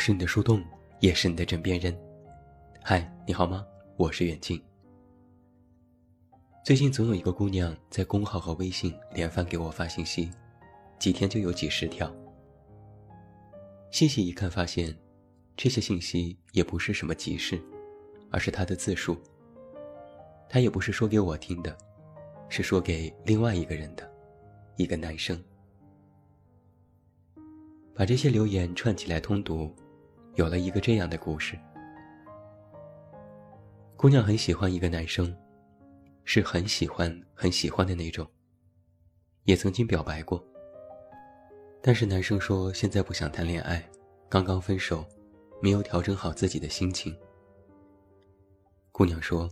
是你的树洞，也是你的枕边人。嗨，你好吗？我是远近。最近总有一个姑娘在公号和微信连番给我发信息，几天就有几十条。细细一看，发现这些信息也不是什么急事，而是她的自述。她也不是说给我听的，是说给另外一个人的，一个男生。把这些留言串起来通读，有了一个这样的故事：姑娘很喜欢一个男生，是很喜欢很喜欢的那种。也曾经表白过，但是男生说现在不想谈恋爱，刚刚分手，没有调整好自己的心情。姑娘说：“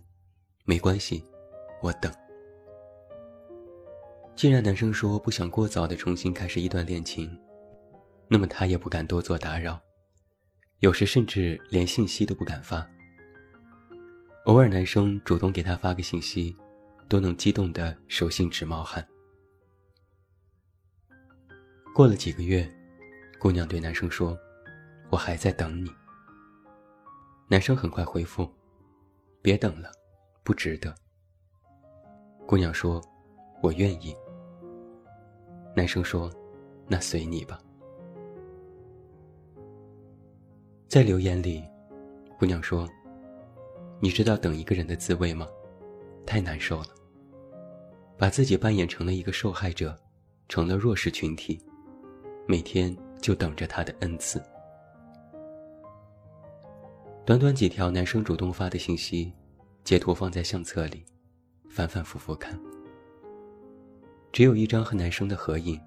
没关系，我等。”既然男生说不想过早的重新开始一段恋情。那么他也不敢多做打扰，有时甚至连信息都不敢发。偶尔男生主动给他发个信息，都能激动的手心直冒汗。过了几个月，姑娘对男生说：“我还在等你。”男生很快回复：“别等了，不值得。”姑娘说：“我愿意。”男生说：“那随你吧。”在留言里，姑娘说：“你知道等一个人的滋味吗？太难受了。把自己扮演成了一个受害者，成了弱势群体，每天就等着他的恩赐。”短短几条男生主动发的信息，截图放在相册里，反反复复看。只有一张和男生的合影，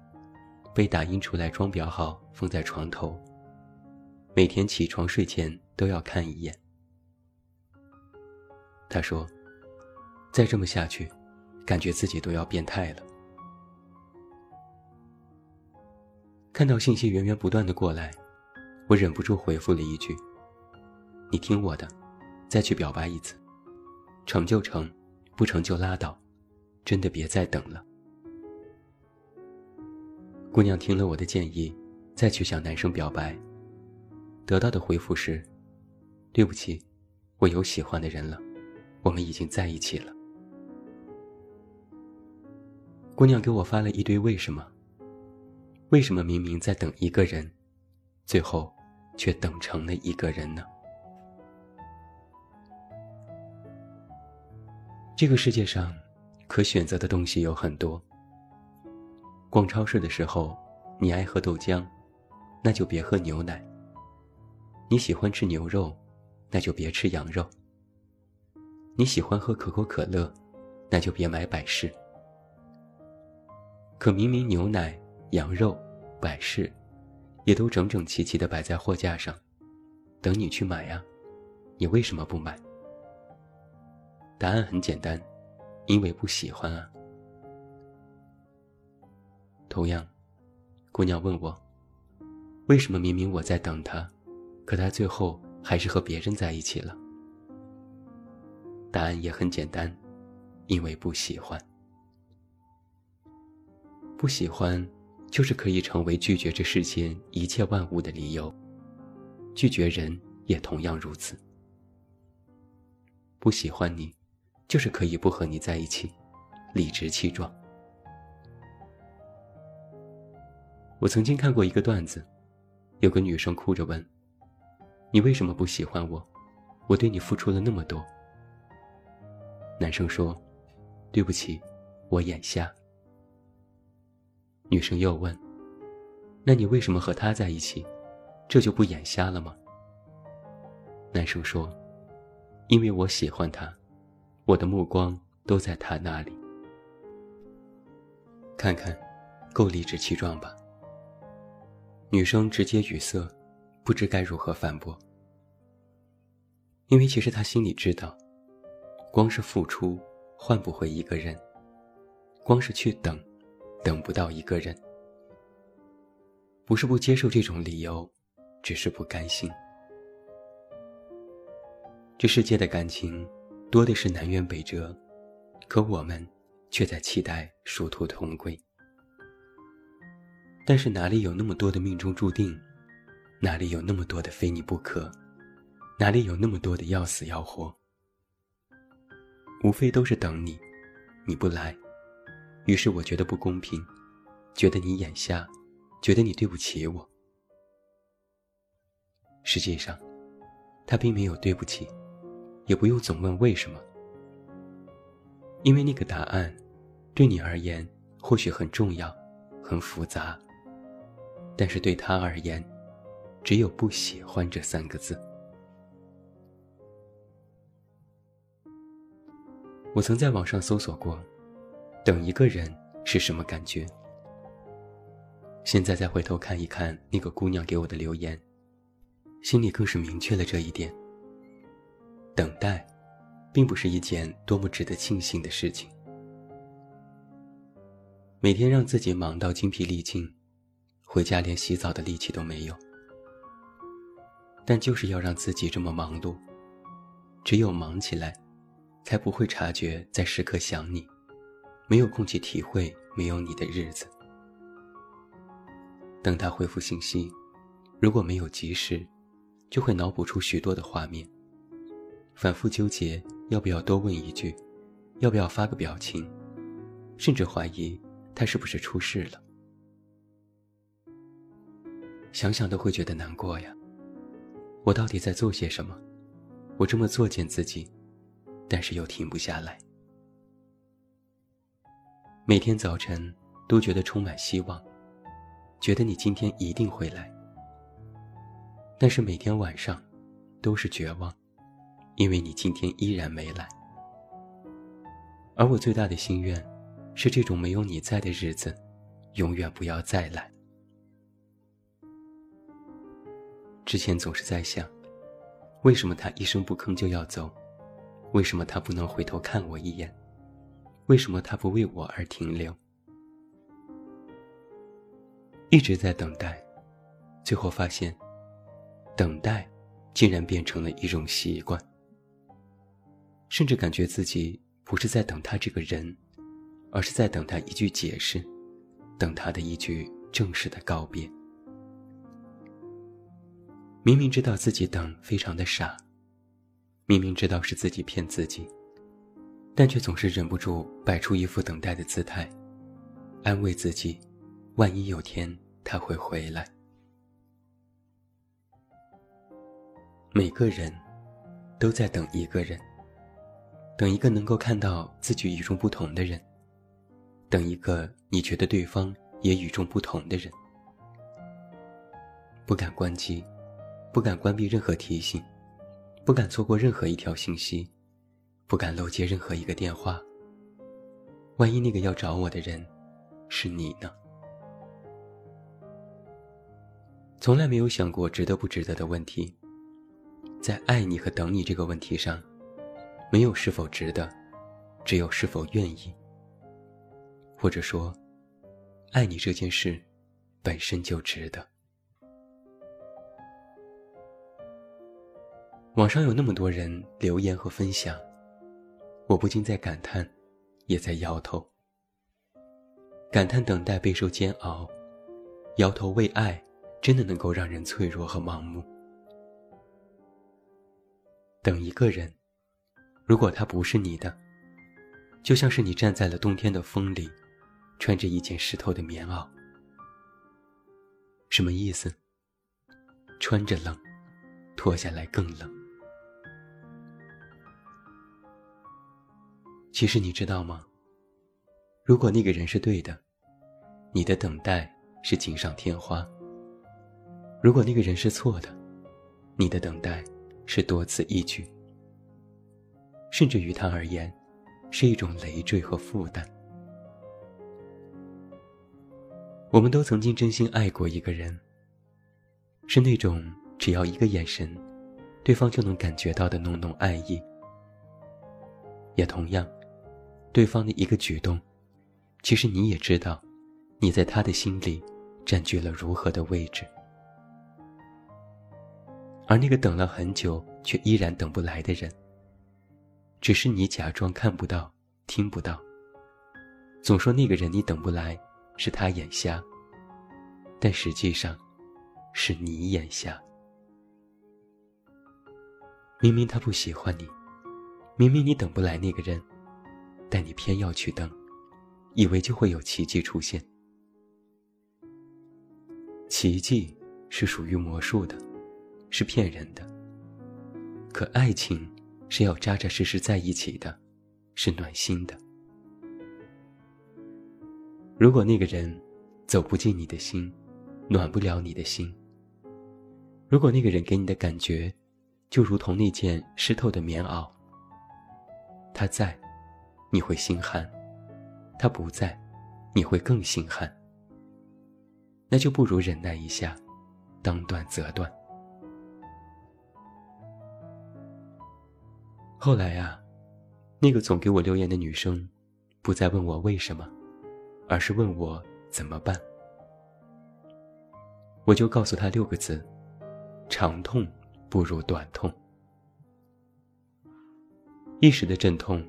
被打印出来装裱好，放在床头。每天起床睡前都要看一眼。他说：“再这么下去，感觉自己都要变态了。”看到信息源源不断的过来，我忍不住回复了一句：“你听我的，再去表白一次，成就成，不成就拉倒，真的别再等了。”姑娘听了我的建议，再去向男生表白。得到的回复是：“对不起，我有喜欢的人了，我们已经在一起了。”姑娘给我发了一堆为什么？为什么明明在等一个人，最后却等成了一个人呢？这个世界上，可选择的东西有很多。逛超市的时候，你爱喝豆浆，那就别喝牛奶。你喜欢吃牛肉，那就别吃羊肉。你喜欢喝可口可乐，那就别买百事。可明明牛奶、羊肉、百事，也都整整齐齐的摆在货架上，等你去买呀，你为什么不买？答案很简单，因为不喜欢啊。同样，姑娘问我，为什么明明我在等他？可他最后还是和别人在一起了。答案也很简单，因为不喜欢。不喜欢，就是可以成为拒绝这世间一切万物的理由。拒绝人也同样如此。不喜欢你，就是可以不和你在一起，理直气壮。我曾经看过一个段子，有个女生哭着问。你为什么不喜欢我？我对你付出了那么多。男生说：“对不起，我眼瞎。”女生又问：“那你为什么和他在一起？这就不眼瞎了吗？”男生说：“因为我喜欢他，我的目光都在他那里。”看看，够理直气壮吧？女生直接语塞。不知该如何反驳，因为其实他心里知道，光是付出换不回一个人，光是去等，等不到一个人。不是不接受这种理由，只是不甘心。这世界的感情多的是南辕北辙，可我们却在期待殊途同归。但是哪里有那么多的命中注定？哪里有那么多的非你不可？哪里有那么多的要死要活？无非都是等你，你不来，于是我觉得不公平，觉得你眼瞎，觉得你对不起我。实际上，他并没有对不起，也不用总问为什么，因为那个答案，对你而言或许很重要，很复杂，但是对他而言，只有不喜欢这三个字。我曾在网上搜索过，等一个人是什么感觉。现在再回头看一看那个姑娘给我的留言。心里更是明确了这一点。等待，并不是一件多么值得庆幸的事情。每天让自己忙到精疲力尽，回家连洗澡的力气都没有。但就是要让自己这么忙碌，只有忙起来，才不会察觉在时刻想你，没有空去体会没有你的日子。等他回复信息，如果没有及时。就会脑补出许多的画面，反复纠结要不要多问一句，要不要发个表情，甚至怀疑他是不是出事了。想想都会觉得难过呀。我到底在做些什么？我这么作践自己，但是又停不下来。每天早晨都觉得充满希望，觉得你今天一定会来。但是每天晚上，都是绝望，因为你今天依然没来。而我最大的心愿，是这种没有你在的日子，永远不要再来。之前总是在想，为什么他一声不吭就要走？为什么他不能回头看我一眼？为什么他不为我而停留？一直在等待，最后发现。等待，竟然变成了一种习惯，甚至感觉自己不是在等他这个人，而是在等他一句解释，等他的一句正式的告别。明明知道自己等非常的傻，明明知道是自己骗自己，但却总是忍不住摆出一副等待的姿态，安慰自己，万一有天他会回来。每个人都在等一个人，等一个能够看到自己与众不同的人，等一个你觉得对方也与众不同的人。不敢关机，不敢关闭任何提醒，不敢错过任何一条信息，不敢漏接任何一个电话。万一那个要找我的人是你呢？从来没有想过值得不值得的问题。在爱你和等你这个问题上，没有是否值得，只有是否愿意。或者说，爱你这件事本身就值得。网上有那么多人留言和分享，我不禁在感叹，也在摇头。感叹等待备受煎熬，摇头为爱，真的能够让人脆弱和盲目。等一个人，如果他不是你的，就像是你站在了冬天的风里，穿着一件湿透的棉袄。什么意思？穿着冷，脱下来更冷。其实你知道吗？如果那个人是对的，你的等待是锦上添花；如果那个人是错的，你的等待。是多此一举，甚至于他而言，是一种累赘和负担。我们都曾经真心爱过一个人，是那种只要一个眼神，对方就能感觉到的浓浓爱意。也同样，对方的一个举动，其实你也知道，你在他的心里占据了如何的位置。而那个等了很久却依然等不来的人，只是你假装看不到、听不到，总说那个人你等不来，是他眼瞎。但实际上，是你眼瞎。明明他不喜欢你，明明你等不来那个人，但你偏要去等，以为就会有奇迹出现。奇迹是属于魔术的，是骗人的。可爱情是要扎扎实实在一起的，是暖心的。如果那个人走不进你的心，暖不了你的心；如果那个人给你的感觉，就如同那件湿透的棉袄，他在，你会心寒；他不在，你会更心寒。那就不如忍耐一下，当断则断。后来呀，那个总给我留言的女生，不再问我为什么，而是问我怎么办。我就告诉她六个字：长痛。不如短痛。一时的阵痛，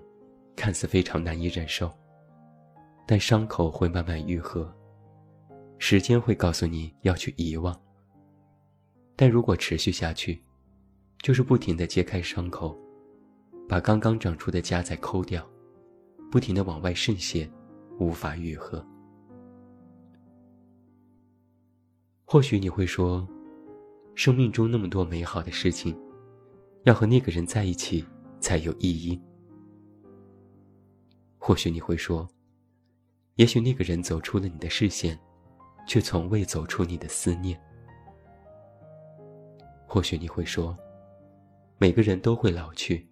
看似非常难以忍受，但伤口会慢慢愈合。时间会告诉你要去遗忘。但如果持续下去，就是不停的揭开伤口，把刚刚长出的痂再抠掉，不停的往外渗血，无法愈合。或许你会说。生命中那么多美好的事情，要和那个人在一起才有意义。或许你会说，也许那个人走出了你的视线，却从未走出你的思念。或许你会说，每个人都会老去，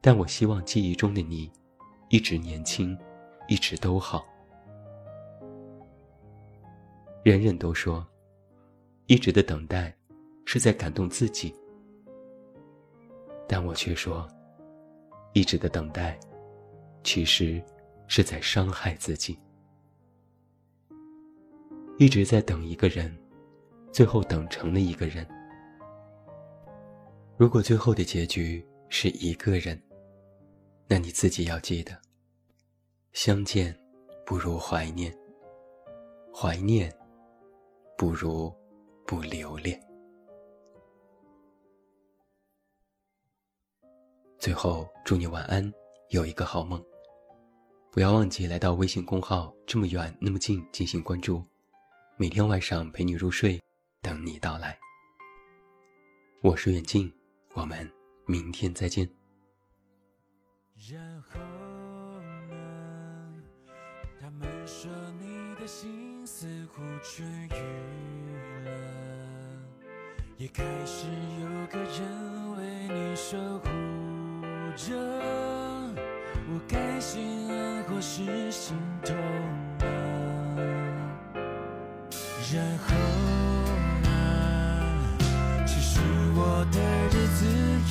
但我希望记忆中的你，一直年轻，一直都好。人人都说，一直的等待。是在感动自己，但我却说，一直的等待，其实是在伤害自己。一直在等一个人，最后等成了一个人。如果最后的结局是一个人，那你自己要记得，相见不如怀念，怀念不如不留恋。最后，祝你晚安，有一个好梦。不要忘记来到微信公号“这么远那么近”进行关注，每天晚上陪你入睡，等你到来。我是远近，我们明天再见。然后呢？他们说你的心似乎痊愈了，也开始有个人为你守护。着，我该心安或是心痛啊？然后呢？其实我的日子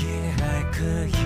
也还可以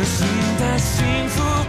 有新的幸福。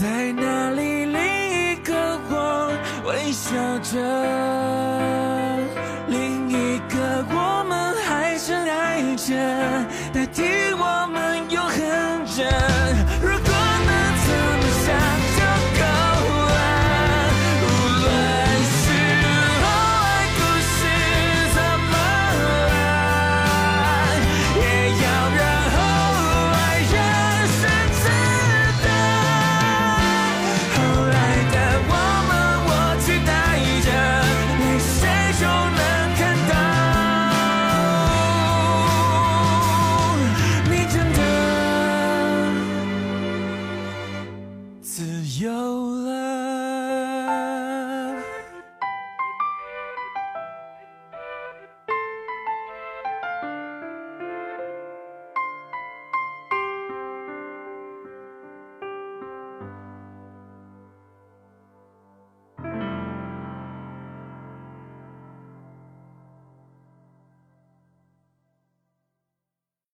在那里另一个我微笑着另一个我们还深爱着代替我们永恒着。